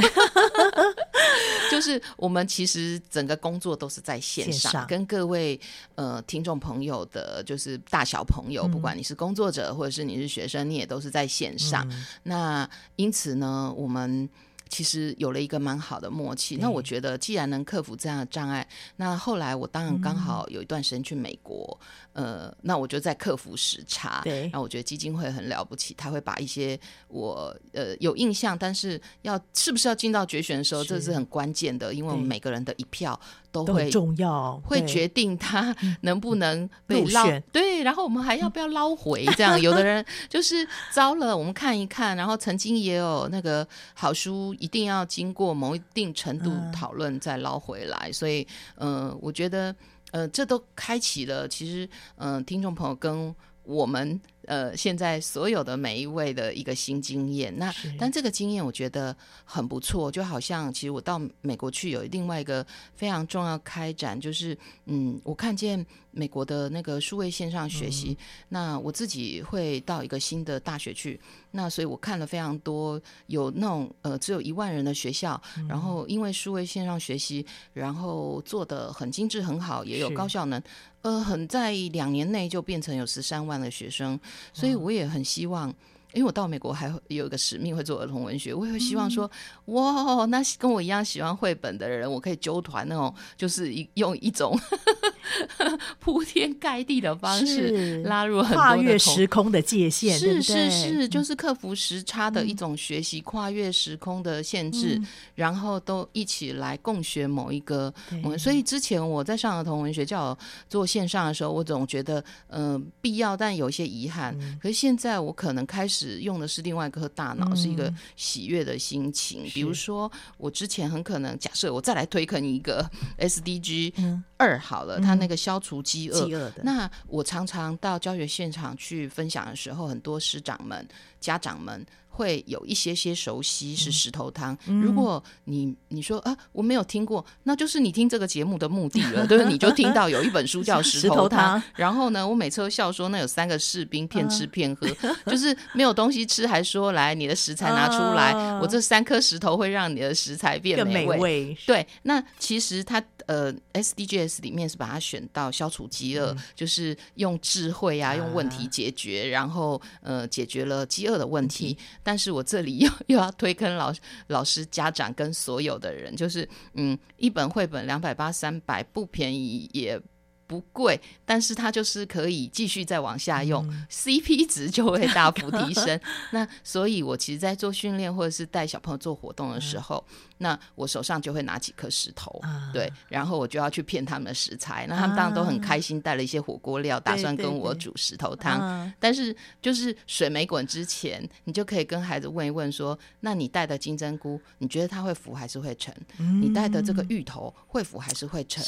就是我们其实整个工作都是在线上，跟各位呃听众朋友的，就是大小朋友，嗯、不管你是工作者或者是你是学生，你也都是在线上。嗯、那因此呢，我们其实有了一个蛮好的默契。那我觉得，既然能克服这样的障碍，那后来我当然刚好有一段时间去美国。呃，那我就在克服时差。对，然后我觉得基金会很了不起，他会把一些我呃有印象，但是要是不是要进到决选的时候，是这是很关键的，因为我们每个人的一票都会都重要，会决定他能不能被捞。选对，然后我们还要不要捞回？这样，有的人 就是糟了，我们看一看，然后曾经也有那个好书，一定要经过某一定程度讨论再捞回来。嗯、所以，嗯、呃，我觉得。呃，这都开启了，其实，嗯、呃，听众朋友跟我们。呃，现在所有的每一位的一个新经验，那但这个经验我觉得很不错，就好像其实我到美国去有另外一个非常重要开展，就是嗯，我看见美国的那个数位线上学习，嗯、那我自己会到一个新的大学去，那所以我看了非常多有那种呃只有一万人的学校，嗯、然后因为数位线上学习，然后做的很精致很好，也有高效能，呃，很在两年内就变成有十三万的学生。所以我也很希望，因为我到美国还有一个使命会做儿童文学，我也会希望说，嗯、哇，那跟我一样喜欢绘本的人，我可以揪团那种，就是一用一种。铺天盖地的方式拉入很多跨越时空的界限，是是是，就是克服时差的一种学习，跨越时空的限制，然后都一起来共学某一个。所以之前我在上儿童文学教做线上的时候，我总觉得嗯必要，但有一些遗憾。可是现在我可能开始用的是另外一颗大脑，是一个喜悦的心情。比如说，我之前很可能假设我再来推坑一个 SDG 二好了，它。那个消除饥饿，饥饿的。那我常常到教学现场去分享的时候，很多师长们、家长们。会有一些些熟悉是石头汤。嗯、如果你你说啊，我没有听过，那就是你听这个节目的目的了，对，你就听到有一本书叫 石头汤。头汤然后呢，我每次都笑说，那有三个士兵骗吃骗喝，啊、就是没有东西吃，还说来你的食材拿出来，啊、我这三颗石头会让你的食材变美味。美味对，那其实它呃 SDGs 里面是把它选到消除饥饿，嗯、就是用智慧啊，用问题解决，啊、然后呃解决了饥饿的问题。嗯但是我这里又 又要推坑老老师、家长跟所有的人，就是嗯，一本绘本两百八三百不便宜，也不贵，但是它就是可以继续再往下用，嗯，CP 值就会大幅提升。那所以，我其实，在做训练或者是带小朋友做活动的时候，嗯，那我手上就会拿几颗石头，啊，对，然后我就要去骗他们的食材。那他们当然都很开心，带了一些火锅料，啊，打算跟我煮石头汤，啊。但是，就是水没滚之前，你就可以跟孩子问一问说：那你带的金针菇，你觉得它会浮还是会沉？嗯，你带的这个芋头会浮还是会沉？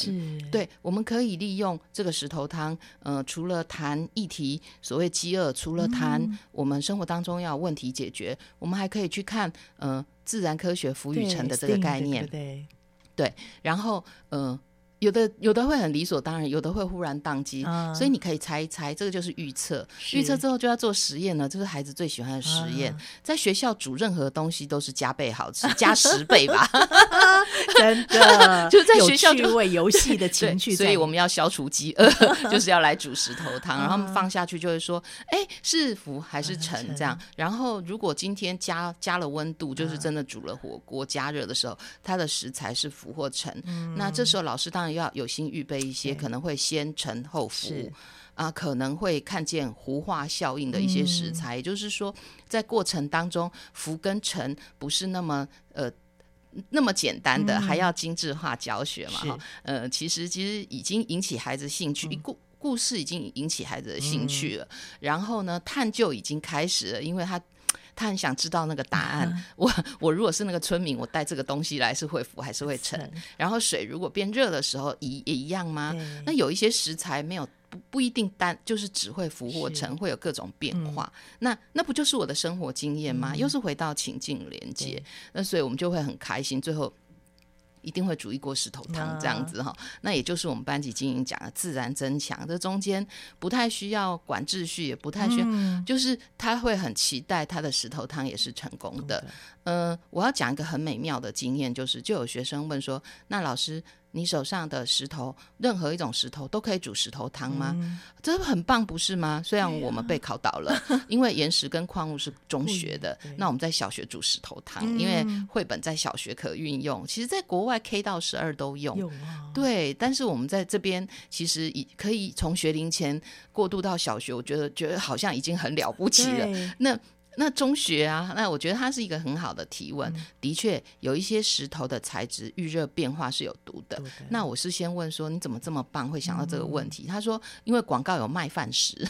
对，我们可以利用。这个石头汤，呃，除了谈议题，所谓饥饿，除了谈我们生活当中要问题解决，嗯、我们还可以去看，呃，自然科学赋予成的这个概念，对，对，对，对，然后，呃。有的有的会很理所当然，有的会忽然宕机，嗯，所以你可以猜一猜，这个就是预测。预测之后就要做实验了，这是孩子最喜欢的实验。嗯、在学校煮任何东西都是加倍好吃，加十倍吧，真的。就在学校就趣味游戏的情趣，所以我们要消除饥饿，就是要来煮石头汤，然后他们放下去就会说，哎、欸，是浮还是沉这样。然后如果今天加加了温度，就是真的煮了火锅加热的时候，它的食材是浮或沉，嗯，那这时候老师当然。要有心预备一些，可能会先沉后浮啊，可能会看见糊化效应的一些食材。嗯、也就是说，在过程当中，浮跟沉不是那么呃那么简单的，嗯、还要精致化教学嘛。哈，呃，其实其实已经引起孩子兴趣，故、嗯、故事已经引起孩子的兴趣了。嗯、然后呢，探究已经开始了，因为他。他很想知道那个答案。嗯、我我如果是那个村民，我带这个东西来是会浮还是会沉？然后水如果变热的时候，一也一样吗？那有一些食材没有不不一定单就是只会浮或沉，会有各种变化。嗯、那那不就是我的生活经验吗？嗯、又是回到情境连接。那所以我们就会很开心。最后。一定会煮一锅石头汤这样子哈，那也就是我们班级经营讲的自然增强，这中间不太需要管秩序，也不太需要，就是他会很期待他的石头汤也是成功的。嗯，我要讲一个很美妙的经验，就是就有学生问说，那老师。你手上的石头，任何一种石头都可以煮石头汤吗？嗯、这很棒，不是吗？虽然我们被考倒了，啊、因为岩石跟矿物是中学的，那我们在小学煮石头汤，嗯、因为绘本在小学可运用。其实，在国外 K 到十二都用，对。但是我们在这边，其实已可以从学龄前过渡到小学，我觉得觉得好像已经很了不起了。那。那中学啊，那我觉得它是一个很好的提问。嗯、的确，有一些石头的材质遇热变化是有毒的。那我是先问说，你怎么这么棒，会想到这个问题？嗯、他说，因为广告有卖饭石。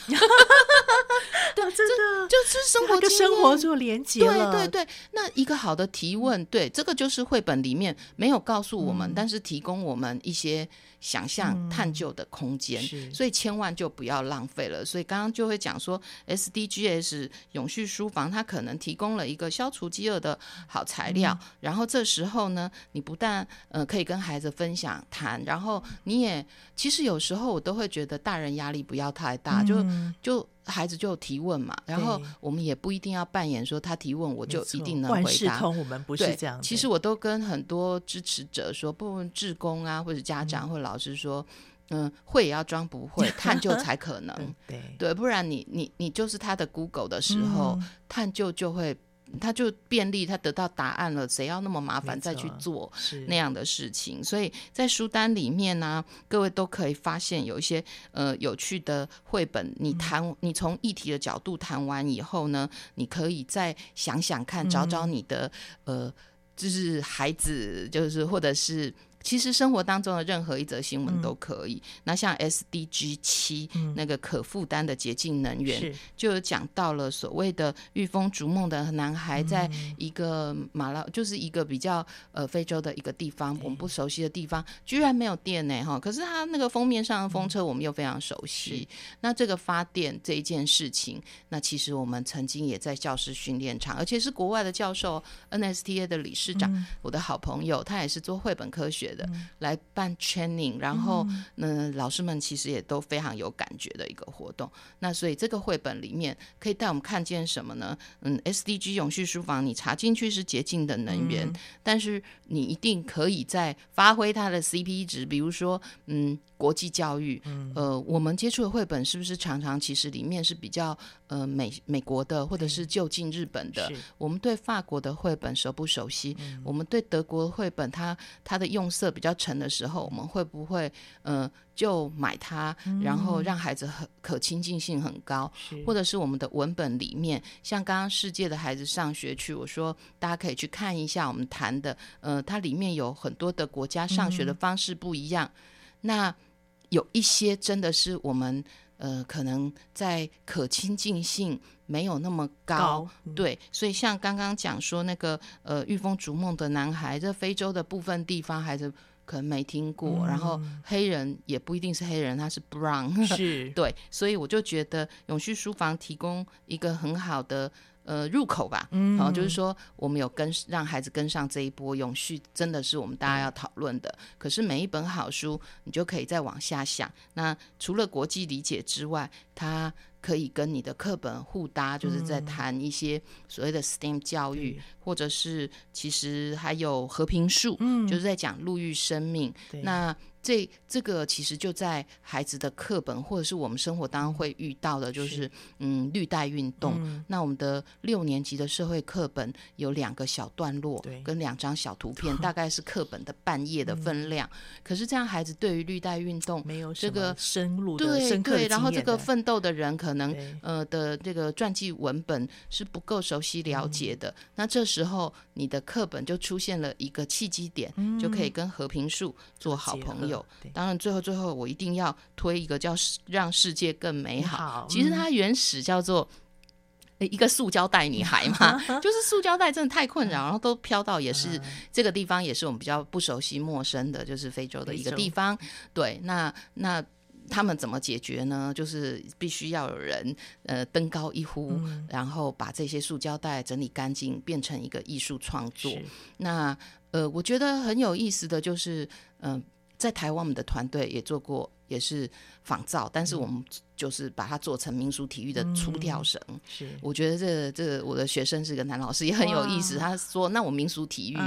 对，真的就是生活跟生活做连接。对对对，那一个好的提问，对，这个就是绘本里面没有告诉我们，嗯、但是提供我们一些想象、探究的空间。嗯、所以千万就不要浪费了。所以刚刚就会讲说，SDGs 永续书房它可能提供了一个消除饥饿的好材料。嗯、然后这时候呢，你不但呃可以跟孩子分享谈，然后你也其实有时候我都会觉得大人压力不要太大，嗯、就就。孩子就提问嘛，然后我们也不一定要扮演说他提问我就一定能回答。我们不是这样。其实我都跟很多支持者说，不论志工啊，或者家长或者老师说，嗯，会也要装不会，探究才可能。对对，不然你你你就是他的 Google 的时候，探究就会。他就便利，他得到答案了，谁要那么麻烦再去做那样的事情？所以在书单里面呢、啊，各位都可以发现有一些呃有趣的绘本。你谈，嗯、你从议题的角度谈完以后呢，你可以再想想看，找找你的、嗯、呃，就是孩子，就是或者是。其实生活当中的任何一则新闻都可以。嗯、那像 SDG 七、嗯、那个可负担的洁净能源，就有讲到了所谓的御风逐梦的男孩，在一个马拉，就是一个比较呃非洲的一个地方，嗯、我们不熟悉的地方，居然没有电呢哈。可是他那个封面上的风车，我们又非常熟悉。嗯、那这个发电这一件事情，那其实我们曾经也在教师训练场，而且是国外的教授，NSTA 的理事长，嗯、我的好朋友，他也是做绘本科学来办 training，然后嗯，老师们其实也都非常有感觉的一个活动。那所以这个绘本里面可以带我们看见什么呢？嗯，SDG 永续书房，你查进去是洁净的能源，嗯、但是你一定可以在发挥它的 CP 值，比如说，嗯，国际教育，嗯、呃，我们接触的绘本是不是常常其实里面是比较呃美美国的，或者是就近日本的？我们对法国的绘本熟不熟悉？嗯、我们对德国的绘本，它它的用色比较沉的时候，我们会不会呃就买它，然后让孩子很可亲近性很高，或者是我们的文本里面，像刚刚世界的孩子上学去，我说大家可以去看一下我们谈的，呃，它里面有很多的国家上学的方式不一样，嗯、那有一些真的是我们。呃，可能在可亲近性没有那么高，高嗯、对，所以像刚刚讲说那个呃，御风逐梦的男孩，这非洲的部分地方孩子可能没听过，嗯、然后黑人也不一定是黑人，他是 brown，是 对，所以我就觉得永续书房提供一个很好的。呃，入口吧，嗯，好，就是说我们有跟让孩子跟上这一波永续，真的是我们大家要讨论的。可是每一本好书，你就可以再往下想。那除了国际理解之外，它可以跟你的课本互搭，就是在谈一些所谓的 STEM 教育，或者是其实还有和平树，嗯，就是在讲路遇生命。那这这个其实就在孩子的课本，或者是我们生活当中会遇到的，就是，是嗯绿带运动。嗯、那我们的六年级的社会课本有两个小段落，跟两张小图片，大概是课本的半页的分量。嗯、可是这样孩子对于绿带运动没有这个深入的对对，然后这个奋斗的人可能呃的这个传记文本是不够熟悉了解的。嗯、那这时候你的课本就出现了一个契机点，嗯、就可以跟和平树做好朋友。当然，最后最后，我一定要推一个叫《让世界更美好》。好，其实它原始叫做一个塑胶袋女孩嘛，就是塑胶袋真的太困扰，然后都飘到也是这个地方，也是我们比较不熟悉、陌生的，就是非洲的一个地方。对，那那他们怎么解决呢？就是必须要有人呃登高一呼，嗯、然后把这些塑胶袋整理干净，变成一个艺术创作。那呃，我觉得很有意思的就是嗯。呃在台湾，我们的团队也做过，也是仿造，但是我们就是把它做成民俗体育的出跳绳。嗯、是，我觉得这个、这个、我的学生是个男老师，也很有意思。他说：“那我民俗体育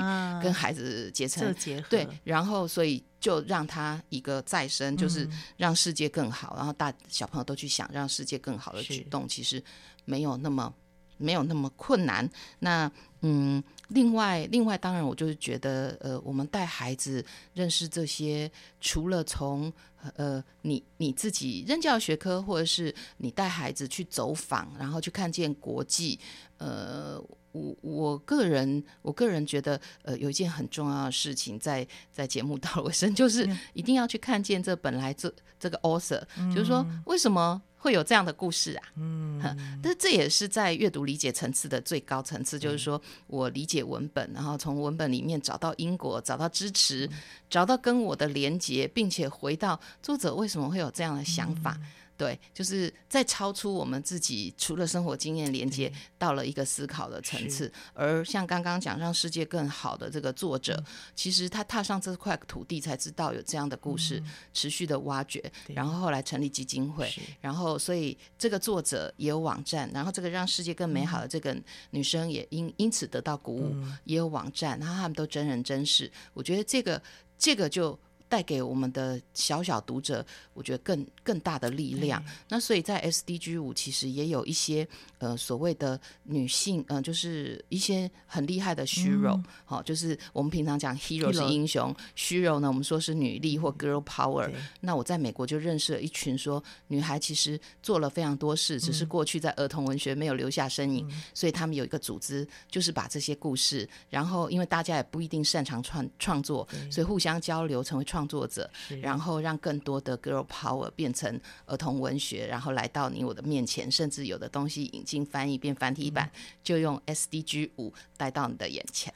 跟孩子结成、啊、结合，对，然后所以就让他一个再生，就是让世界更好。嗯、然后大小朋友都去想让世界更好的举动，其实没有那么没有那么困难。那嗯。”另外，另外，当然，我就是觉得，呃，我们带孩子认识这些，除了从呃，你你自己任教学科，或者是你带孩子去走访，然后去看见国际，呃，我我个人，我个人觉得，呃，有一件很重要的事情在，在在节目到了尾声，就是一定要去看见这本来这这个 author，嗯，就是说为什么。会有这样的故事啊，嗯，但是这也是在阅读理解层次的最高层次，嗯、就是说我理解文本，然后从文本里面找到因果，找到支持，嗯、找到跟我的连结，并且回到作者为什么会有这样的想法。嗯对，就是在超出我们自己除了生活经验连接，到了一个思考的层次。而像刚刚讲让世界更好的这个作者，嗯、其实他踏上这块土地才知道有这样的故事，嗯、持续的挖掘，然后后来成立基金会，然后所以这个作者也有网站，然后这个让世界更美好的这个女生也因因此得到鼓舞，嗯、也有网站，然后他们都真人真事。我觉得这个这个就。带给我们的小小读者，我觉得更更大的力量。那所以在 SDG 五其实也有一些呃所谓的女性，呃就是一些很厉害的 hero，好、嗯哦，就是我们平常讲 hero 是英雄，hero 呢我们说是女力或 girl power。那我在美国就认识了一群说女孩其实做了非常多事，只是过去在儿童文学没有留下身影，嗯、所以他们有一个组织，就是把这些故事，然后因为大家也不一定擅长创创作，所以互相交流成为创。创作者，然后让更多的 girl power 变成儿童文学，然后来到你我的面前，甚至有的东西引进翻译变繁体版，嗯、就用 SDG 五带到你的眼前，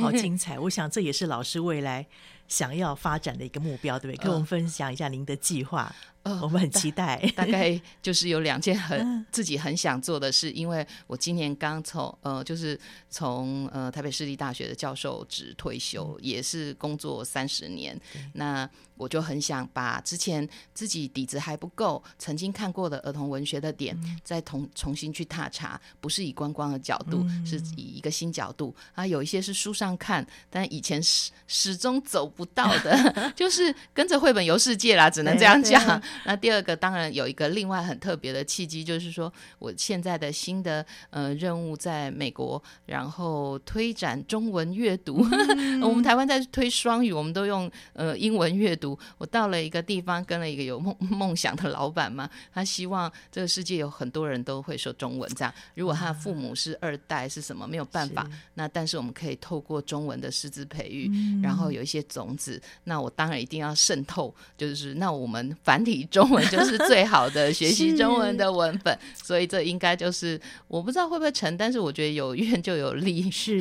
好精彩！我想这也是老师未来想要发展的一个目标，对不对？跟我们分享一下您的计划。我们很期待，大概 就是有两件很自己很想做的事，因为我今年刚从呃，就是从呃台北市立大学的教授职退休，也是工作三十年，那。我就很想把之前自己底子还不够，曾经看过的儿童文学的点，嗯、再重重新去踏查，不是以观光的角度，嗯、是以一个新角度啊。有一些是书上看，但以前始始终走不到的，就是跟着绘本游世界啦，只能这样讲。那第二个当然有一个另外很特别的契机，就是说我现在的新的呃任务在美国，然后推展中文阅读。嗯、我们台湾在推双语，我们都用呃英文阅读。我到了一个地方，跟了一个有梦 梦想的老板嘛，他希望这个世界有很多人都会说中文。这样，如果他的父母是二代是什么，没有办法。那但是我们可以透过中文的师资培育，嗯、然后有一些种子。那我当然一定要渗透，就是那我们繁体中文就是最好的学习中文的 文本。所以这应该就是我不知道会不会成，但是我觉得有愿就有利，是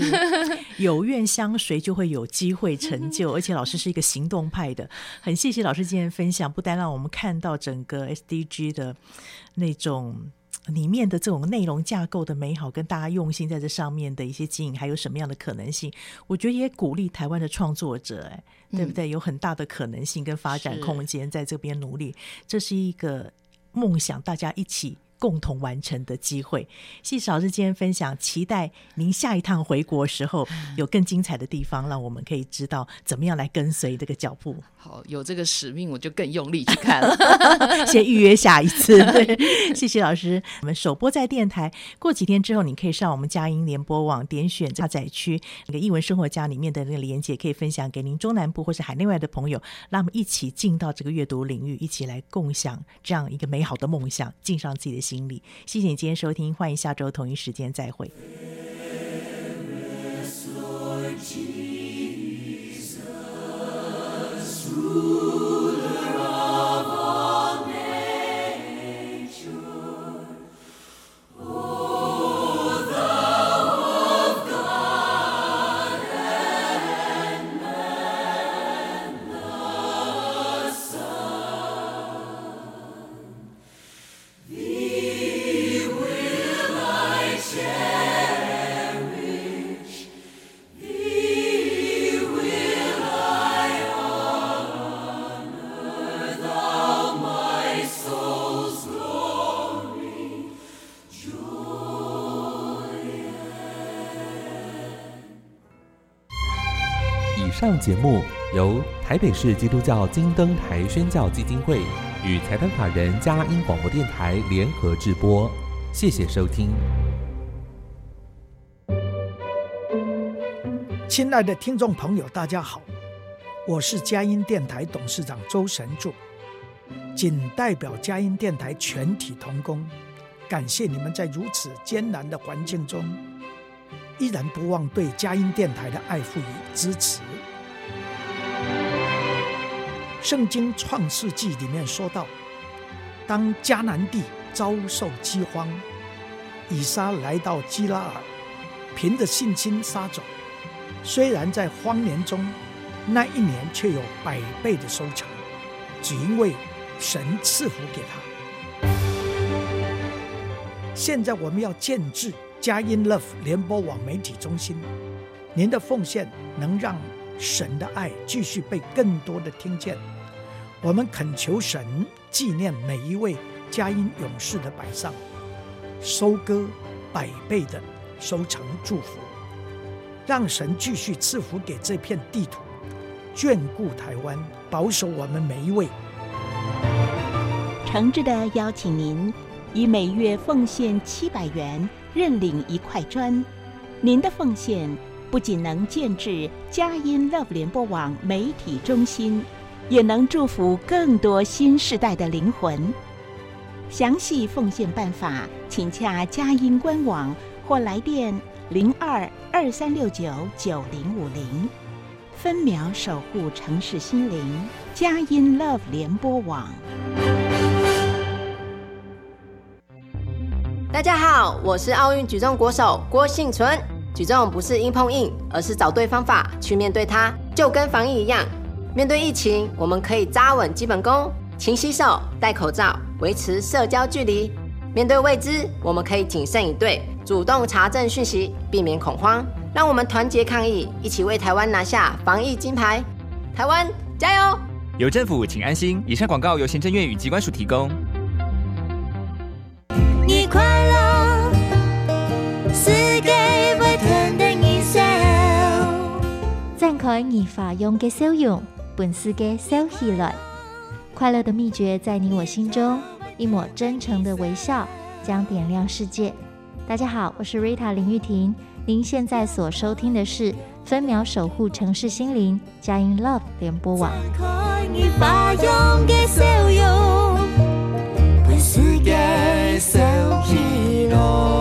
有愿相随就会有机会成就。而且老师是一个行动派的，很谢谢老师今天分享，不单让我们看到整个 SDG 的那种。里面的这种内容架构的美好，跟大家用心在这上面的一些经营，还有什么样的可能性？我觉得也鼓励台湾的创作者，哎，对不对？有很大的可能性跟发展空间，在这边努力，这是一个梦想，大家一起。共同完成的机会。谢谢老师今天分享，期待您下一趟回国时候有更精彩的地方，让我们可以知道怎么样来跟随这个脚步。好，有这个使命，我就更用力去看了。先预约下一次。对，谢谢老师。我们首播在电台，过几天之后，你可以上我们佳音联播网点选下载区那个译文生活家里面的那个连接，可以分享给您中南部或是海内外的朋友，让我们一起进到这个阅读领域，一起来共享这样一个美好的梦想，尽上自己的心力，谢谢你今天收听，欢迎下周同一时间再会。Ooh. 上节目由台北市基督教金灯台宣教基金会与财团法人佳音广播电台联合制播，谢谢收听。亲爱的听众朋友，大家好，我是佳音电台董事长周神助，谨代表佳音电台全体同工，感谢你们在如此艰难的环境中，依然不忘对佳音电台的爱护与支持。圣经创世纪里面说到，当迦南地遭受饥荒，以撒来到基拉尔，凭着信心撒种，虽然在荒年中，那一年却有百倍的收成，只因为神赐福给他。现在我们要建制佳音 Love 联播网媒体中心，您的奉献能让神的爱继续被更多的听见。我们恳求神纪念每一位佳音勇士的摆上，收割百倍的收成祝福，让神继续赐福给这片地土，眷顾台湾，保守我们每一位。诚挚的邀请您，以每月奉献七百元，认领一块砖。您的奉献不仅能建置佳音 Love 联播网媒体中心。也能祝福更多新世代的灵魂。详细奉献办法，请洽佳音官网或来电零二二三六九九零五零。分秒守护城市心灵，佳音 Love 联播网。大家好，我是奥运举重国手郭幸淳。举重不是硬碰硬，而是找对方法去面对它，就跟防疫一样。面对疫情，我们可以扎稳基本功，勤洗手、戴口罩，维持社交距离。面对未知，我们可以谨慎以对，主动查证讯息，避免恐慌。让我们团结抗疫，一起为台湾拿下防疫金牌。台湾加油！有政府，请安心。以上广告由行政院与机关署提供。你快乐，是给不同的你。开你发用嘅笑容，本丝给 selfie。快乐的秘诀在你我心中，一抹真诚的微笑将点亮世界。大家好，我是 Rita 林玉婷，您现在所收听的是《分秒守护城市心灵》佳音 Love 联播网。本丝给 selfie。